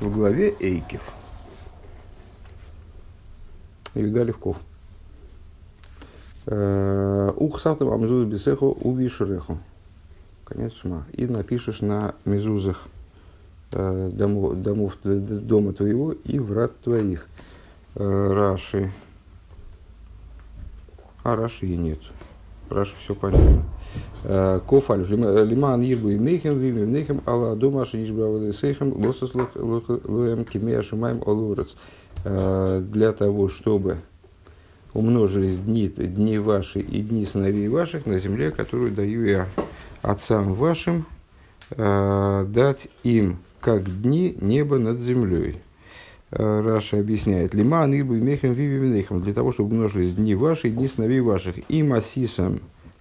в главе Эйкев. Юда Левков. Э, Ухсавтам амзуз бисеху увишреху. Конец шма. И напишешь на мезузах э, домов, домов, дома твоего и врат твоих. Э, Раши. А Раши и нет. Раши все понятно. Кофаль, лиман ирбу и мейхем, вим и мейхем, алла дома шиниш бравады сейхем, лосос лоем кимея шумаем олурец. Для того, чтобы умножились дни, дни ваши и дни сыновей ваших на земле, которую даю я отцам вашим, дать им, как дни неба над землей. Раша объясняет, лиман ирбу и мейхем, вим и мейхем, для того, чтобы умножились дни ваши и дни сыновей ваших, и массисом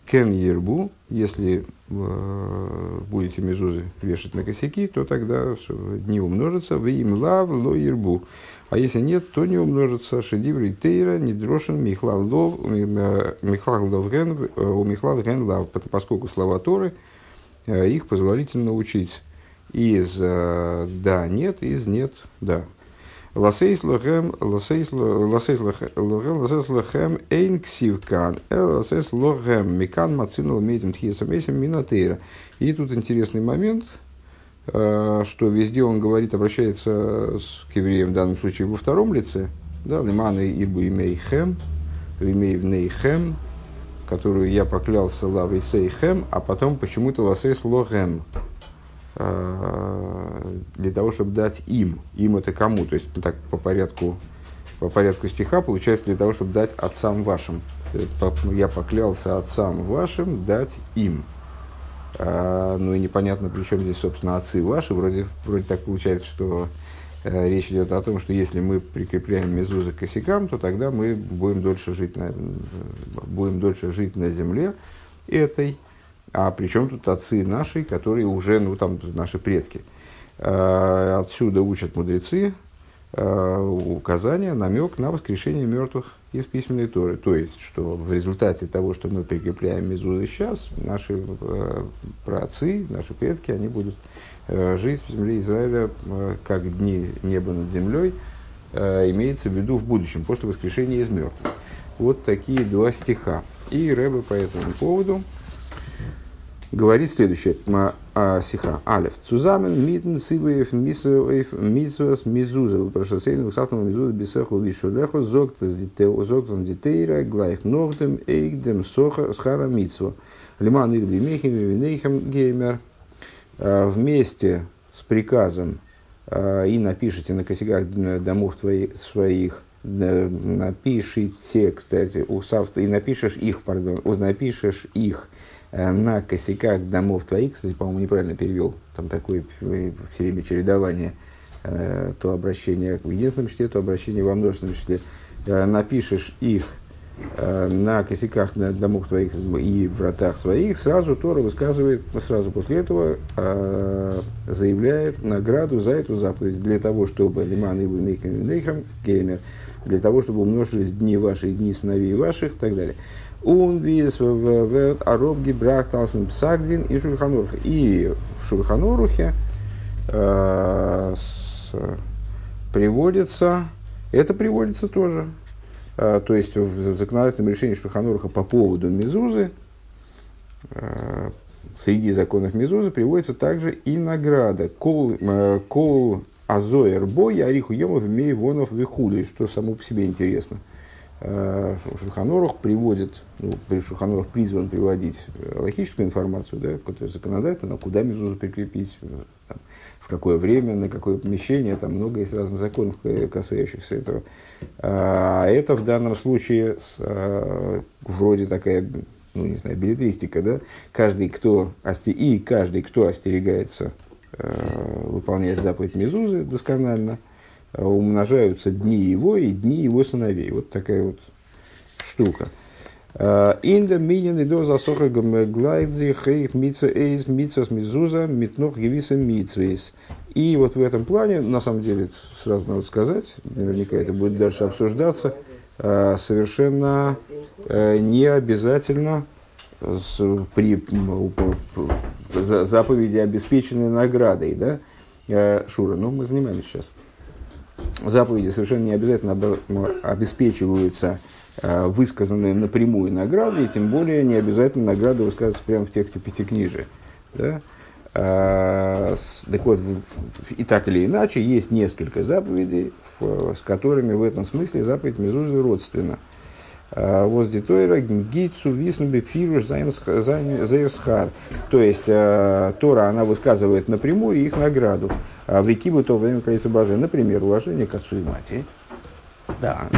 кен ербу, если э, будете мезузы вешать на косяки, то тогда дни умножатся, в им лав ло ербу. А если нет, то не умножится. שדברי תורה נדרשין מכלל לאו הן ומכלל הן לאו, поскольку слова Торы, э, их позволительно учить из э, да, нет, из нет, да. לתת לכם, לתת לכם, אין כתיב כאן, לתת להם, מכאן מצינו למדים תחיית המתים מן התורה. И тут интересный момент, что везде он говорит, обращается к евреям, в данном случае во втором лице, да, лимана ирбу имей хем, имей вней хем, которую я поклялся лавой сей хем, а потом почему-то ласейс лохем. Э, для того, чтобы дать им. Им это кому? То есть, так по порядку, по порядку стиха получается для того, чтобы дать отцам вашим. Я поклялся отцам вашим дать им. А, ну и непонятно, при чем здесь, собственно, отцы ваши. Вроде, вроде так получается, что э, речь идет о том, что если мы прикрепляем мезузы к косякам, то тогда мы будем дольше жить на, будем дольше жить на земле этой, а причем тут отцы наши, которые уже, ну там наши предки. А, отсюда учат мудрецы а, указания, намек на воскрешение мертвых из письменной Торы. То есть, что в результате того, что мы прикрепляем Мезузы сейчас, наши э, праотцы, наши предки, они будут жить в земле Израиля как дни неба над землей, имеется в виду в будущем, после воскрешения из мертвых. Вот такие два стиха. И Рэбе по этому поводу говорит следующее. А, сиха. Алев. Цузамен митн сиваев мисуев мисуас мизуза. Прошасейн усатному мизуза бисеху вишулеху зоктас дитейра глайх ногдем эйгдем соха схара митсва. Лиман ирби мехим винейхем геймер. А, вместе с приказом а, и напишите на косяках домов твоих, своих напишите, кстати, и напишешь их, пардон, напишешь их Э, на косяках домов твоих, кстати, по-моему, неправильно перевел, там такое все время чередование, э, то обращение в единственном числе, то обращение во множественном числе, э, напишешь их на косяках на домов твоих и вратах своих, сразу Тора высказывает, сразу после этого заявляет награду за эту заповедь для того, чтобы лиман и нейхам геймер, для того, чтобы умножились дни ваши, дни сыновей ваших и так далее. Унвис в Ароб Гибрах Талсен Псагдин и Шульханурух. И в Шульханурухе э, приводится, это приводится тоже, э, то есть в законодательном решении Шульхануруха по поводу Мезузы, э, среди законов Мезузы приводится также и награда. Кол, кол Азоэр Бой, Ариху Емов, Мей Вонов Вихуды, что само по себе интересно. Э, Шульханорух приводит, ну, Шульханорух призван приводить э, логическую информацию, да, которая законодательно, куда мезузу прикрепить, э, там, в какое время, на какое помещение, там много есть разных законов, касающихся этого. А это в данном случае с, вроде такая, ну не знаю, билетристика, да, каждый, кто, и каждый, кто остерегается выполнять заповедь Мезузы досконально – умножаются дни его и дни его сыновей. Вот такая вот штука. Инда минин и до засоха глайдзи хейх митца эйз митцас мизуза митнох гевиса митцвейс. И вот в этом плане, на самом деле, сразу надо сказать, наверняка это будет дальше обсуждаться, а, совершенно э, не обязательно при заповеди, обеспеченной наградой, да, Шура, ну мы занимаемся сейчас. Заповеди совершенно не обязательно обеспечиваются высказанные напрямую награды, и тем более не обязательно награды высказываться прямо в тексте Пятикнижия. Да? Так вот, и так или иначе, есть несколько заповедей, с которыми в этом смысле заповедь Мезузы родственна. Возди Тойра, Гитсу, Виснуби, Фируш, Зайрсхар. То есть, э, Тора, она высказывает напрямую их награду. А в Икибу то время количества базы, например, уважение к отцу и матери. Да.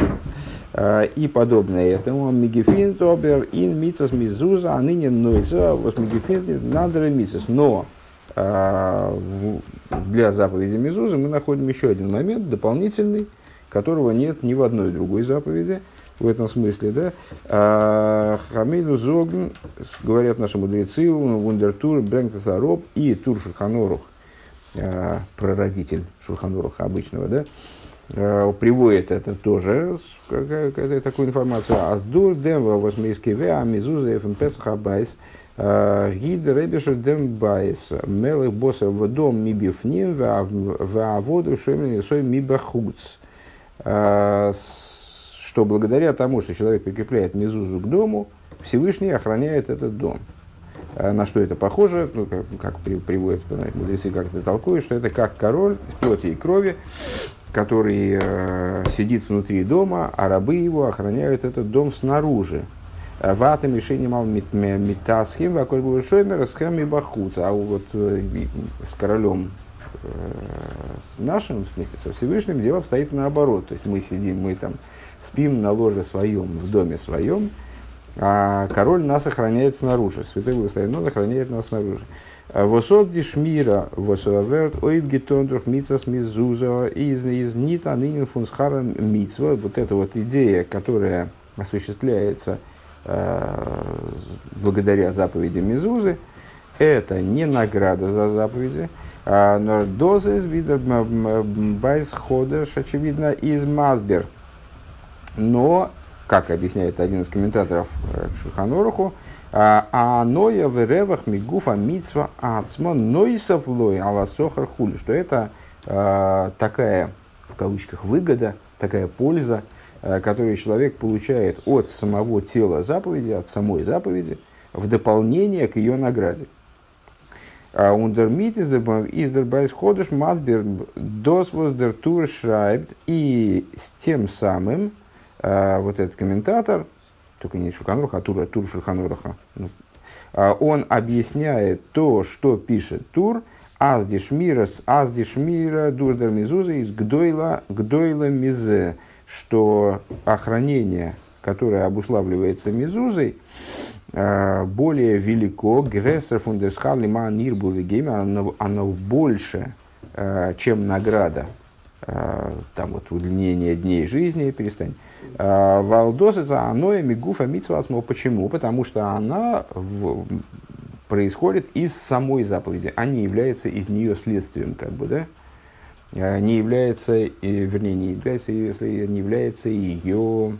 Э, и подобное этому. Мигефин тобер ин мицас мизуза, а ныне нойза, вос мигефин надо мицас. Но э, для заповеди Мизузы мы находим еще один момент дополнительный, которого нет ни в одной другой заповеди – в этом смысле, да. А, Хамейну Зогн, говорят наши мудрецы, Вундертур, Брэнгтесароб и Тур Шурханорух, а, прародитель Шурханоруха обычного, да, а, приводит это тоже, такую информацию. Аздур демва восмейский веа мизуза эфн песах абайс היט דער אויבערשטער דעם בית מלך בשר ודם מבפנים ועבדיו שומרין אותו מבחוץ что благодаря тому, что человек прикрепляет мезузу к дому, Всевышний охраняет этот дом. А на что это похоже, ну, как, как при, приводят мудрецы, как это толкуют, что это как король из плоти и крови, который э, сидит внутри дома, а рабы его охраняют этот дом снаружи. Вата мишени мал митасхим, ваколь будет шоймер, схем и бахуца. А вот э, с королем э, с нашим, в смысле, со Всевышним, дело обстоит наоборот. То есть мы сидим, мы там спим на ложе своем, в доме своем, а король нас охраняет снаружи. Святой Благословен, он охраняет нас снаружи. А Восот дишмира, восуаверт, ойб гетондрух, мицас мизуза, из, из нита нынен фунсхара мицва. Вот эта вот идея, которая осуществляется э, благодаря заповеди Мизузы, это не награда за заповеди, а но доза из вида байс ходеш, очевидно, из Мазбер – но, как объясняет один из комментаторов э, к Шуханоруху, а ноя в ревах мигуфа мицва ацма нойсов лой аласохар хули, что это а, такая, в кавычках, выгода, такая польза, а, которую человек получает от самого тела заповеди, от самой заповеди, в дополнение к ее награде. און דערמיט איז דער בית חדש מסביר דאָס וואָס דער טור שרייבט и с тем самым а, вот этот комментатор, только не Шулхан Аруха, а Тур, Тур Шулхан Аруха, ну, а, он объясняет то, что пишет Тур, Аздишмира, Аздишмира, Дурдер Мизуза из Гдойла, Гдойла Мизе, что охранение, которое обуславливается Мизузой, а, более велико, Грессер фундерсхалли ма нирбу оно больше, чем награда, там вот удлинение дней жизни, перестань, Э, Валдоза аноя мигуфа митсвасмо. Почему? Потому что она в, происходит из самой заповеди, а не является из нее следствием, как бы, да? Э, не является, вернее, не является, если не является ее,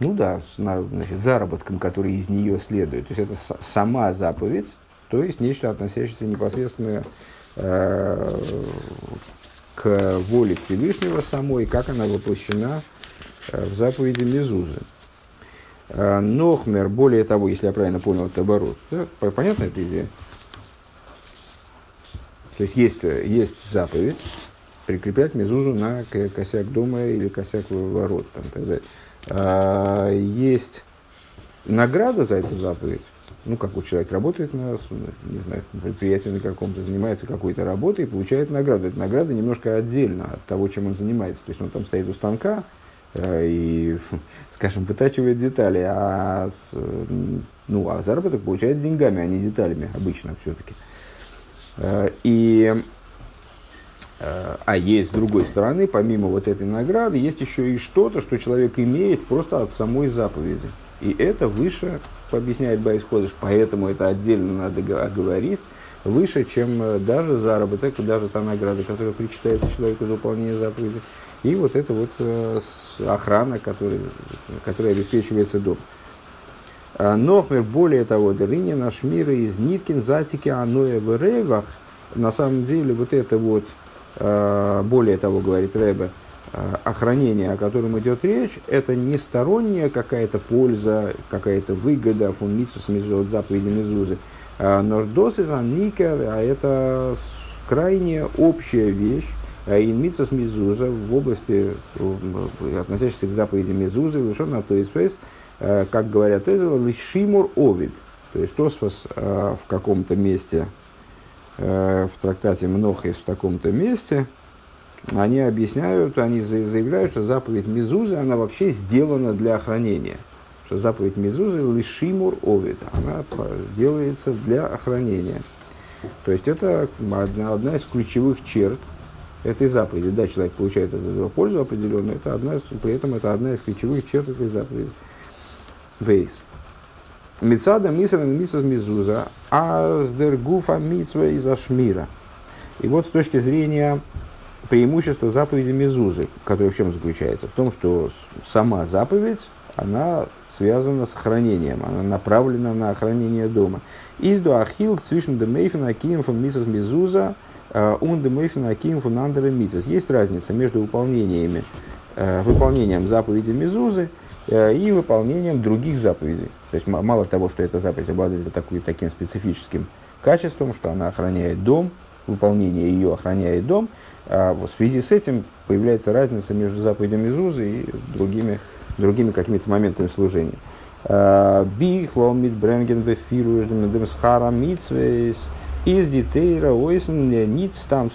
ну да, значит, заработком, который из нее следует. То есть это сама заповедь, то есть нечто, относящееся непосредственно э, к воле Всевышнего самой, как она воплощена Э, в заповеди Мезузы. Э, Нохмер, более того, если я правильно понял, это оборот. Да? Понятна эта идея? То есть, есть, есть заповедь прикреплять мезузу на косяк дома или косяк ворот. Там, так далее. А, есть награда за эту заповедь. Ну, как вот человек работает на, не знаю, на предприятии на каком-то, занимается какой-то работой и получает награду. Эта награда немножко отдельно от того, чем он занимается. То есть он там стоит у станка, Э, и, скажем, вытачивает детали, а, ну, а заработок получает деньгами, а не деталями обычно все-таки. Э, и, э, а есть с другой стороны, помимо вот этой награды, есть еще и что-то, что человек имеет просто от самой заповеди. И это выше, объясняет Байс Ходыш, поэтому это отдельно надо оговорить, выше, чем даже заработок, даже та награда, которая причитается человеку за выполнение заповеди. И вот это вот э, охрана, которая, которая обеспечивается дом. А, Нохмер, более того, Дерини наш мир из Ниткин, Затики, Аноя в Рейвах, на самом деле вот это вот, э, более того, говорит Рэбе, э, охранение, о котором идет речь, это не сторонняя какая-то польза, какая-то выгода, фунмицус от заповеди Мезузы. Нордос из Анникер, а это крайне общая вещь, Инмицус Мезуза в области, относящейся к заповеди Мезузы, вышел на то испейс, как говорят Эзела, лишимур овид. То есть Тосфос в каком-то месте Э, в трактате Мнохис в таком-то месте, они объясняют, они заявляют, что заповедь Мезузы, она вообще сделана для охранения. Что заповедь Мезузы лишимур овид, она делается для охранения. То есть это одна, одна из ключевых черт этой заповеди. Да, человек получает от этого пользу определенную, это одна, при этом это одна из ключевых черт этой заповеди. Бейс. Мецада мисран мисас мизуза, а сдергуфа мицва из ашмира. И вот с точки зрения преимущества заповеди Мезузы, которое в чем заключается? В том, что сама заповедь, она связана с хранением, она направлена на охранение дома. Изду ахил цвишн демейфен акием фон мисас Мезуза, он демейфен акием фон андера мицас. Есть разница между выполнениями, э, выполнением заповеди Мезузы э, и выполнением других заповедей. То есть мало того, что эта заповедь обладает вот таким специфическим качеством, что она охраняет дом, выполнение ее охраняет дом, а вот в связи с этим появляется разница между заповедью Мезузы и другими, другими какими-то моментами служения. А, בכלל ברענגען איז די תורה ניט סתם.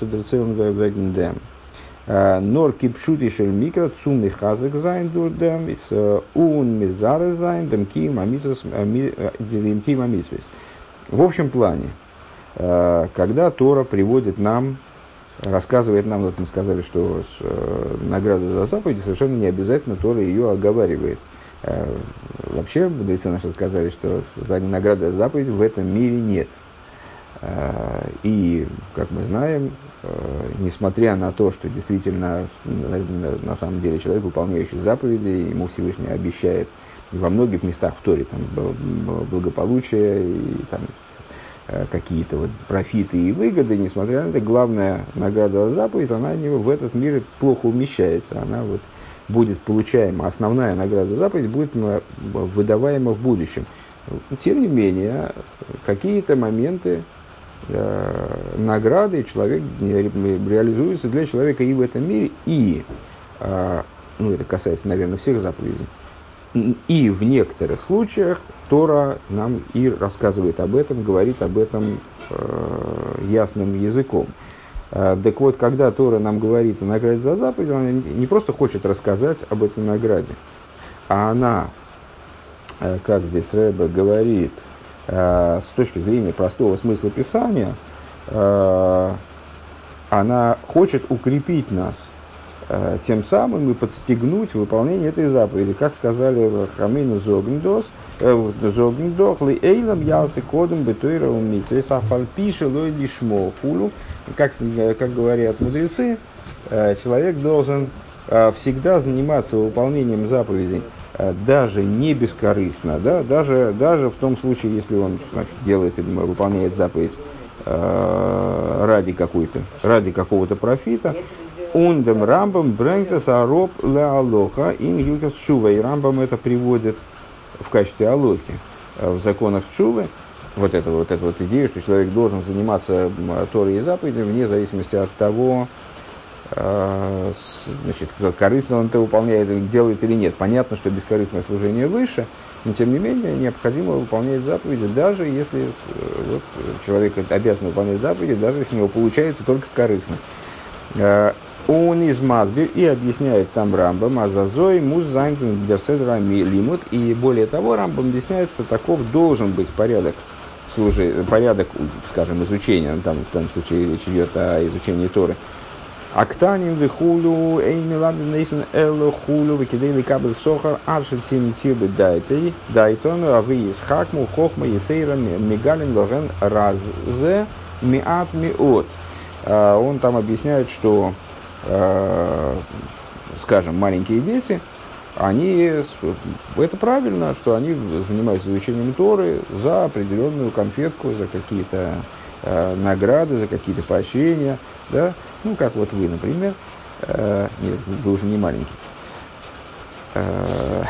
Э, נאָר כפשוטו של מקרא צום מחזק זיין דורכדעם, איז און מזרז זיין, דעם המצוות, דעם קיום המצוות. В общем плане, э, когда Тора приводит нам, рассказывает нам, вот мы сказали, что э, награда за заповеди совершенно не обязательно Тора ее оговаривает. Вообще, мудрецы наши сказали, что награда за заповедь в этом мире нет. И, как мы знаем, Э, несмотря на то, что действительно на, самом деле человек, выполняющий заповеди, ему Всевышний обещает во многих местах в Торе там, благополучие и там, э, какие-то вот профиты и выгоды, несмотря на это, главная награда за заповедь, она в этот мир плохо умещается, она вот будет получаема, основная награда за заповедь будет выдаваема в будущем. Тем не менее, какие-то моменты э, награды человек реализуется для человека и в этом мире, и, э, ну это касается, наверное, всех заповедей, и в некоторых случаях Тора нам и рассказывает об этом, говорит об этом э, ясным языком. Э, так вот, когда Тора нам говорит о награде за заповедь, она не просто хочет рассказать об этой награде, а она, э, как здесь Рэбе говорит, Э, с точки зрения простого смысла Писания, э, она хочет укрепить нас тем самым и подстегнуть выполнение этой заповеди. Как сказали Хамейну Зогндос, Зогндох, ли эйлам ялсы кодом бетуира умицы, сафальпиши лой лишмо. Как, как говорят мудрецы, человек должен всегда заниматься выполнением заповедей Э, даже не бескорыстно, да, даже, даже в том случае, если он значит, делает, выполняет заповедь э, ради какой-то, ради какого-то профита, Ундем рамбам брэнктес ароб ле алоха ин гилкас шува. И рамбам это приводит в качестве алохи э, в законах шувы. Вот это вот, эта вот идея, что человек должен заниматься Торой и заповедями вне зависимости от того, а, значит, корыстно он это выполняет, делает или нет. Понятно, что бескорыстное служение выше, но тем не менее необходимо выполнять заповеди, даже если вот, человек обязан выполнять заповеди, даже если у него получается только корыстно. А, он из Мазбир и объясняет там Рамбам, Азазой, Муз Зайнтен, Дерседрами, Лимут. И более того, Рамбам объясняет, что таков должен быть порядок служи, порядок, скажем, изучения, там в данном случае речь идет о изучении Торы, Актаним вихулю, эй миладин нейсен эло хулю, выкидейли кабель сохар, аршитим тирбы дайтей, дайтон, а вы из хакму, хохма, есейра, мигалин, лорен, раззе, миат, миот. Он там объясняет, что, скажем, маленькие дети, они, это правильно, что они занимаются изучением Торы за определенную конфетку, за какие-то э, награды, за какие-то поощрения, да, ну, как вот вы, например, э, нет, вы уже не маленький, э,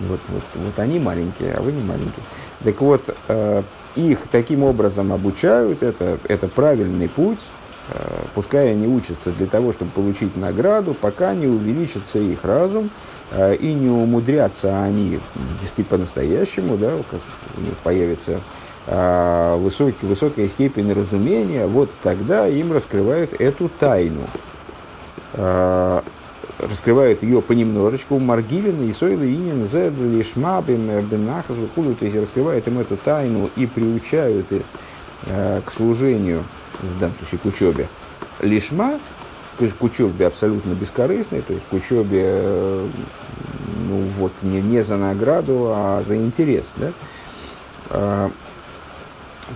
вот, вот, вот они маленькие, а вы не маленькие. Так вот, э, их таким образом обучают, это, это правильный путь, э, пускай они учатся для того, чтобы получить награду, пока не увеличится их разум, э, и не умудрятся они действительно по-настоящему, да, как у них появится э, высокий, высокая степень разумения, вот тогда им раскрывают эту тайну. Э, раскрывают ее понемножечку, Маргилина, и Сойла, Инин, Зед, Лишма, Бенахас, то есть раскрывают им эту тайну и приучают их э, к служению, в данном случае к учебе. Лишма, то есть к учебе абсолютно бескорыстной, то есть к учебе э, ну, вот, не, не за награду, а за интерес. Да? Э,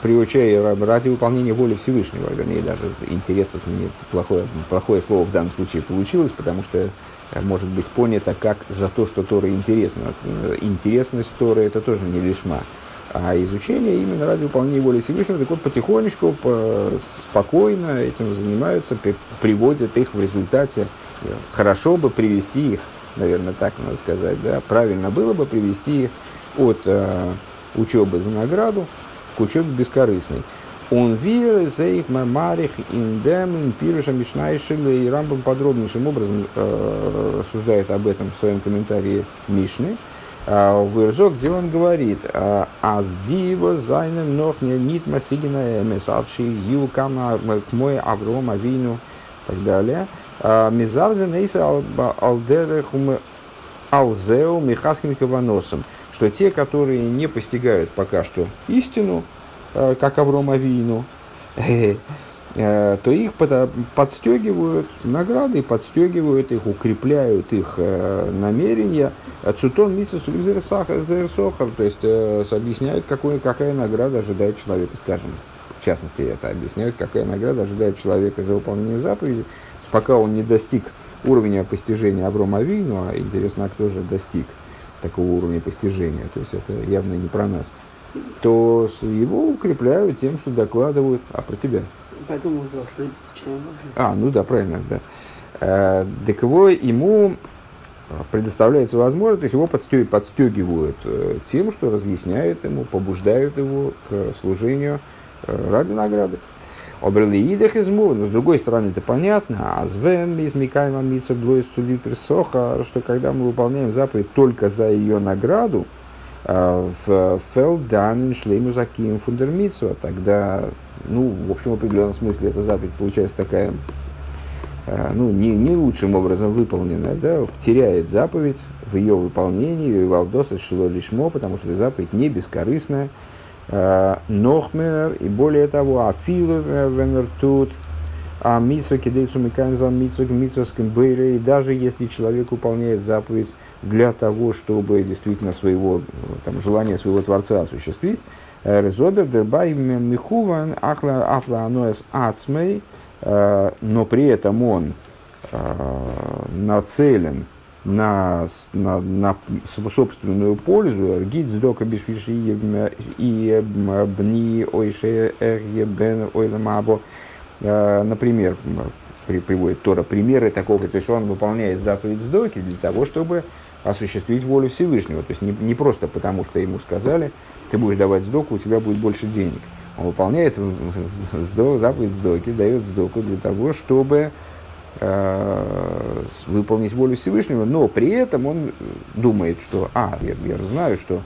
приучая ради выполнения воли Всевышнего, вернее, даже интерес тут мне плохое, плохое слово в данном случае получилось, потому что э, может быть понято как за то, что Тора интересна. Э, интересность Торы это тоже не лишма, а изучение именно ради выполнения воли Всевышнего. Так вот, потихонечку, по, спокойно этим занимаются, приводят их в результате. Хорошо бы привести их, наверное, так надо сказать, да, правильно было бы привести их от э, учебы за награду к учебе бескорыстной. Он вир их мамарих индем импируша мишнайшили и Рамбам подробнейшим образом э, рассуждает об этом в своем комментарии Мишны. В Ирзо, где он говорит, «А, «Аз дива зайнен нох не нит масигина эмесадши ю кама к мой Авром Авину» и так далее. «А, Мизарзе нейса алдерехум алзеу михаскин каваносом что те, которые не постигают пока что истину, как Авром Авину, э, то их подстегивают награды, подстегивают их, укрепляют их э, намерения. Цутон Митсус Сохар, то есть объясняют, какой, какая награда ожидает человека, скажем. В частности, это объясняют, какая награда ожидает человека за выполнение заповеди, пока он не достиг уровня постижения Аврома Авину, а интересно, а кто же достиг – такого уровня постижения, то есть это явно не про нас, то его укрепляют тем, что докладывают, а про тебя. Поэтому взрослый А, ну да, правильно, да. Э, так его, ему предоставляется возможность, его подстег, подстегивают э, тем, что разъясняют ему, побуждают его к служению э, ради награды. Оберлиидах из но с другой стороны это понятно, а звен из Микайма Митса Соха, что когда мы выполняем заповедь только за ее награду, в Фелдан Шлейму Закием Фундермитсу, тогда, ну, в общем, в определенном смысле эта заповедь получается такая, а, ну, не, не лучшим образом выполненная, да, теряет заповедь в ее выполнении, Валдоса Шило Лишмо, потому что заповедь не бескорыстная, Э, Нохмер, и более того, Афилу Венер тут, а Митсва кидейцу микаем за Митсва Митсвским бейре, и даже если человек выполняет заповедь для того, чтобы действительно своего, там, желания своего Творца осуществить, э, Резобер дербай михуван ахла афла аноэс ацмей, э, но при этом он нацелен на, на, на собственную пользу, гид сдока бешвиши и бни ойше бен ойламабо, э, например, при, приводит Тора примеры такого, то есть он выполняет заповедь сдоки для того, чтобы осуществить волю Всевышнего. То есть не, не просто потому, что ему сказали, ты будешь давать сдоку, у тебя будет больше денег. Он выполняет заповедь сдоки, дает сдоку для того, чтобы э, выполнить волю Всевышнего, но при этом он думает, что, а, я, я знаю, что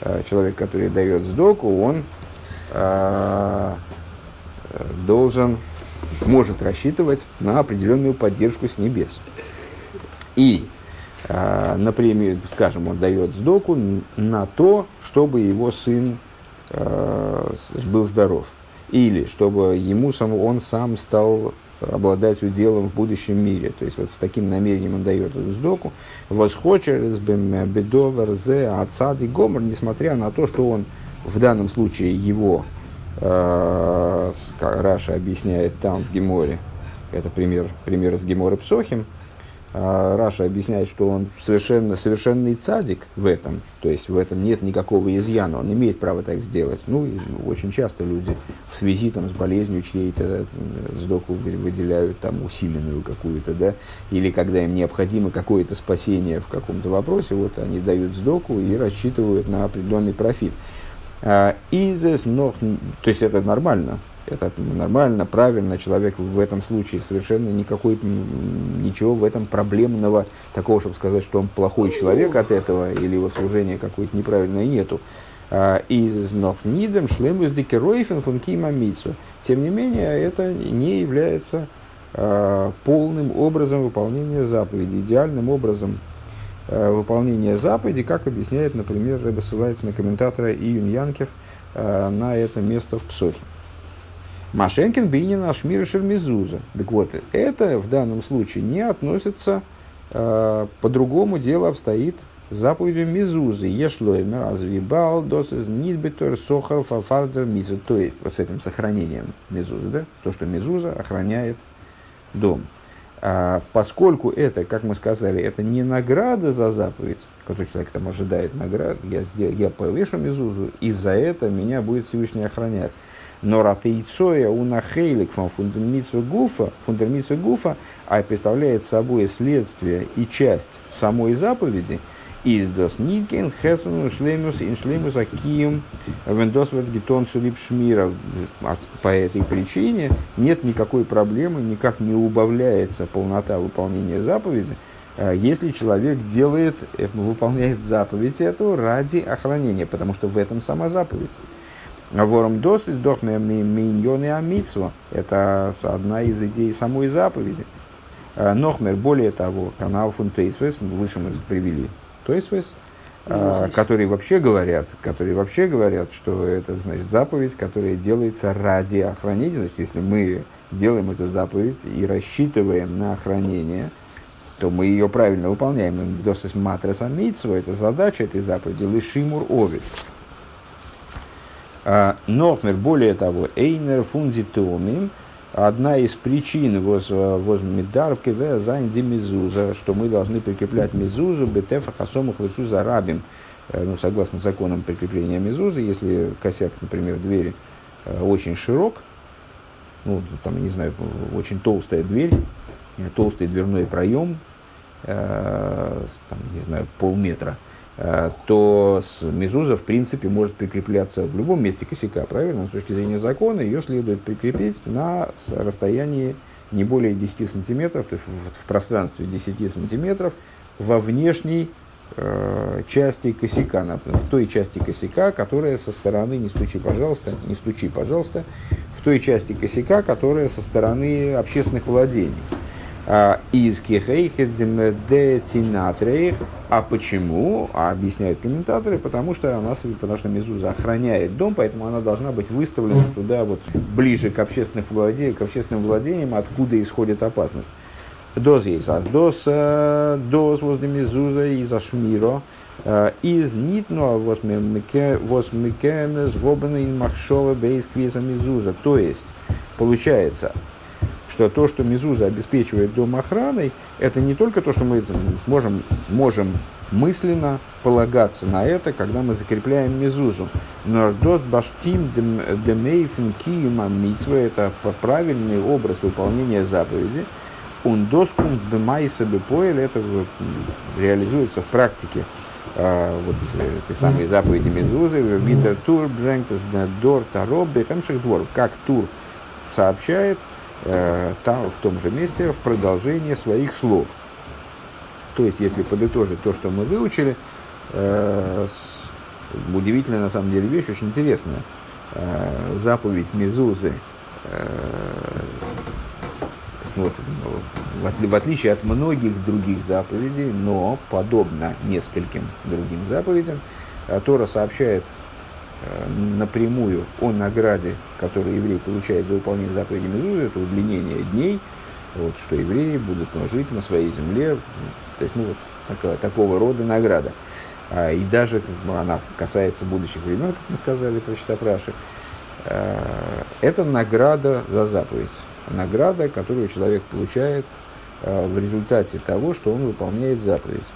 э, человек, который дает сдоку, он э, должен, может рассчитывать на определенную поддержку с небес. И, э, например, скажем, он дает сдоку на то, чтобы его сын э, был здоров. Или чтобы ему сам, он сам стал обладать уделом в будущем мире. То есть вот с таким намерением он дает эту цдоку. וואָס כאָטש ער איז בדבר זה אַ צדיק גמור, несмотря на то, что он в данном случае его, э, Раши объясняет там в Геморе, это пример, пример с Геморы Псохим, Раши объясняет, что он совершенно, совершенный цадик в этом, то есть в этом нет никакого изъяна, он имеет право так сделать. Ну, очень часто люди в связи там, с болезнью чьей-то сдоку выделяют там усиленную какую-то, да, или когда им необходимо какое-то спасение в каком-то вопросе, вот они дают сдоку и рассчитывают на определенный профит. А, Изес, но, то есть это нормально, это нормально, правильно, человек в этом случае совершенно никакой, ничего в этом проблемного, такого, чтобы сказать, что он плохой человек от этого, или его служение какое-то неправильное нету. А, из нохнидем шлемус дикеройфен функима Тем не менее, это не является а, полным образом выполнения заповеди, идеальным образом а, выполнения заповеди, как объясняет, например, ссылается на комментатора Июнь Янкев на это место в Псохе. Машенкин Бинин Ашмир Шермизуза. Так вот, это в данном случае не относится, э, по-другому дело обстоит заповедью Мизузы. Ешлоймер, Азвибал, Досыз, Нидбитер, Сохар, Фафардер, Мизу. То есть, вот с этим сохранением Мизузы, да? То, что Мизуза охраняет дом. А, поскольку это, как мы сказали, это не награда за заповедь, который человек там ожидает наград, я, я повешу Мизузу, и за это меня будет Всевышний охранять. Но ратейцоя унахейлик фундамитсвы гуфа, фундамитсвы гуфа, а представляет собой следствие и часть самой заповеди, из дос никен хесуну шлемус ин шлемус акием вендос гетон цулип шмира. По этой причине нет никакой проблемы, никак не убавляется полнота выполнения заповеди, э, если человек делает, э, выполняет заповедь эту ради охранения, потому что в этом сама заповедь. Вором дос из дохме миньоны амитсва. Это одна из идей самой заповеди. Э, Нохмер, более того, канал Фунтейсвес, выше мы привели Тойсвес, э, которые вообще говорят, которые вообще говорят, что это значит заповедь, которая делается ради охранения. Значит, если мы делаем эту заповедь и рассчитываем на охранение, то мы ее правильно выполняем. Досыс матрес амитсва, это задача этой заповеди, лишимур овид. А, Нохмер, более того, Эйнер фундитомим, одна из причин וואָס, וואָס מ'דאַרף קובע זיין מזוזה, что мы должны прикреплять мизузу בטפח הסמוך לרשות הרבים, э, ну, согласно законам прикрепления мизузы, если косяк, например, двери э, очень широк, ну, там, не знаю, очень толстая дверь, э, толстый дверной проем, там, не знаю, полметра – Э, то мезуза, в принципе, может прикрепляться в любом месте косяка, правильно? С точки зрения закона ее следует прикрепить на расстоянии не более 10 сантиметров, то есть в, в пространстве 10 сантиметров во внешней э, части косяка, на, в той части косяка, которая со стороны, не стучи, пожалуйста, не стучи, пожалуйста, в той части косяка, которая со стороны общественных владений. А, из кихейхедемедетинатрейх. А почему? А объясняют комментаторы, потому что она, потому что Мезуза охраняет дом, поэтому она должна быть выставлена туда вот ближе к, общественным владениям, к общественным владениям, откуда исходит опасность. Доз есть, а доз, э, доз возле Мезуза из Ашмиро, э, из Нитнуа возмикенес гобана ин махшова бейс Мезуза. То есть, получается, что то, что Мезуза обеспечивает дом охраной, это не только то, что мы можем, можем мысленно полагаться на это, когда мы закрепляем Мезузу. Но дост баштим демейфен киюма митсва – это правильный образ выполнения заповеди. Он доскум бемайса бепоэль – это реализуется в практике а, вот эти самые заповеди Мезузы, Видер Тур, Брэнктес, Дор, Тароб, Бехемших Дворов, как Тур сообщает – Э, там, в том же месте, в продолжении своих слов. То есть, если подытожить то, что мы выучили, э, удивительная на самом деле вещь, очень интересная. Э, заповедь Мезузы, э, вот, в, в отличие от многих других заповедей, но подобно нескольким другим заповедям, э, Тора сообщает напрямую о награде, которую еврей получает за выполнение заповеди Мезузы, это удлинение дней, вот, что евреи будут жить на своей земле, то есть, ну, вот, такого, такого рода награда. А, и даже она касается будущих времен, как мы сказали, прочитав Раши, а, это награда за заповедь. Награда, которую человек получает в результате того, что он выполняет заповедь.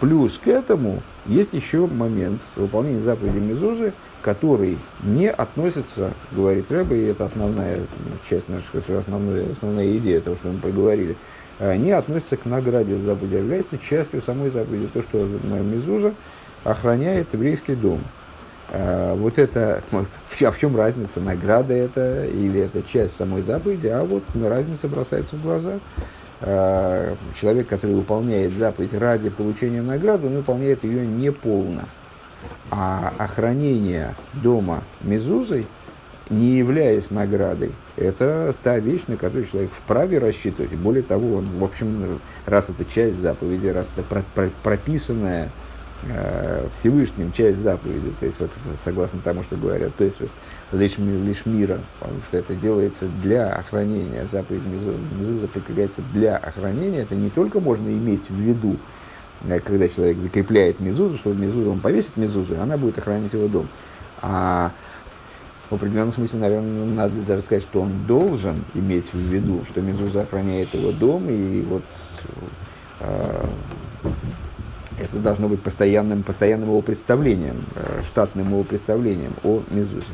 Плюс к этому есть еще момент выполнения заповеди Мезузы, который не относится, говорит Рэба, и это основная часть нашей, основная, основная идея того, что мы поговорили, а, не относится к награде за заповеди, а является частью самой заповеди. То, что Мезуза охраняет еврейский дом. А, вот это, а в чем разница, награда это или это часть самой заповеди, а вот разница бросается в глаза. Э, человек, который выполняет заповедь ради получения награды, он выполняет ее неполно. А охранение дома мезузой, не являясь наградой, это та вещь, на которую человек вправе рассчитывать. Более того, он, в общем, раз это часть заповеди, раз это прописанная Всевышним часть заповеди, то есть вот согласно тому, что говорят, то есть лишь, лишь мира, потому что это делается для охранения, заповедь Мезуза прикрепляется для охранения, это не только можно иметь в виду, э, когда человек закрепляет Мезузу, что Мезузу, он повесит Мезузу, и она будет охранять его дом. А в определенном смысле, наверное, надо даже сказать, что он должен иметь в виду, что Мезуза охраняет его дом, и вот э, это должно быть постоянным, постоянным его представлением, э, штатным его представлением о Мезузе.